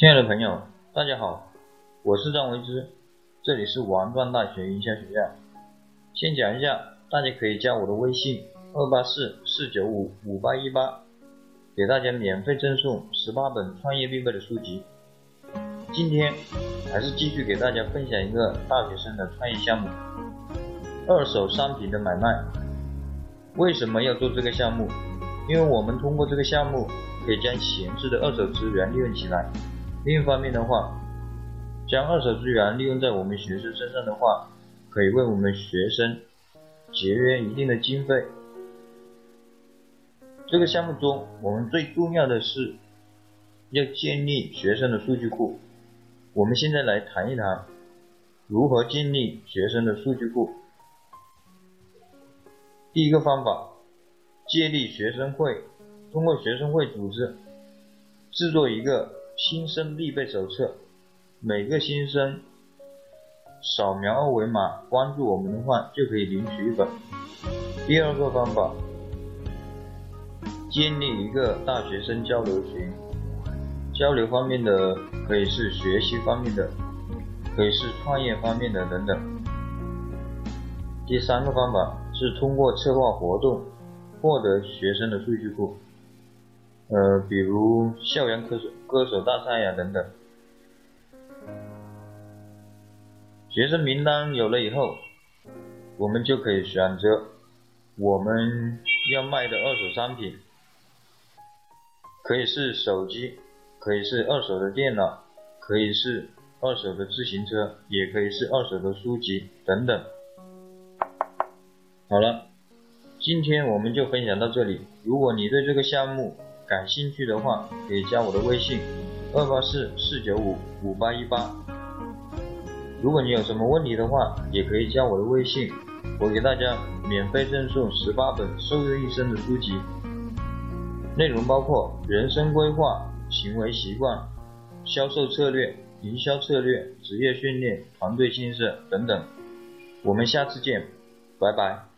亲爱的朋友，大家好，我是张维之，这里是王庄大学营销学院。先讲一下，大家可以加我的微信二八四四九五五八一八，给大家免费赠送十八本创业必备的书籍。今天还是继续给大家分享一个大学生的创业项目——二手商品的买卖。为什么要做这个项目？因为我们通过这个项目，可以将闲置的二手资源利用起来。另一方面的话，将二手资源利用在我们学生身上的话，可以为我们学生节约一定的经费。这个项目中，我们最重要的是要建立学生的数据库。我们现在来谈一谈如何建立学生的数据库。第一个方法，建立学生会，通过学生会组织制作一个。新生必备手册，每个新生扫描二维码关注我们的话，就可以领取一本。第二个方法，建立一个大学生交流群，交流方面的可以是学习方面的，可以是创业方面的等等。第三个方法是通过策划活动获得学生的数据库。呃，比如校园歌手歌手大赛呀等等，学生名单有了以后，我们就可以选择我们要卖的二手商品，可以是手机，可以是二手的电脑，可以是二手的自行车，也可以是二手的书籍等等。好了，今天我们就分享到这里。如果你对这个项目，感兴趣的话，可以加我的微信二八四四九五五八一八。如果你有什么问题的话，也可以加我的微信，我给大家免费赠送十八本受用一生的书籍，内容包括人生规划、行为习惯、销售策略、营销策略、职业训练、团队建设等等。我们下次见，拜拜。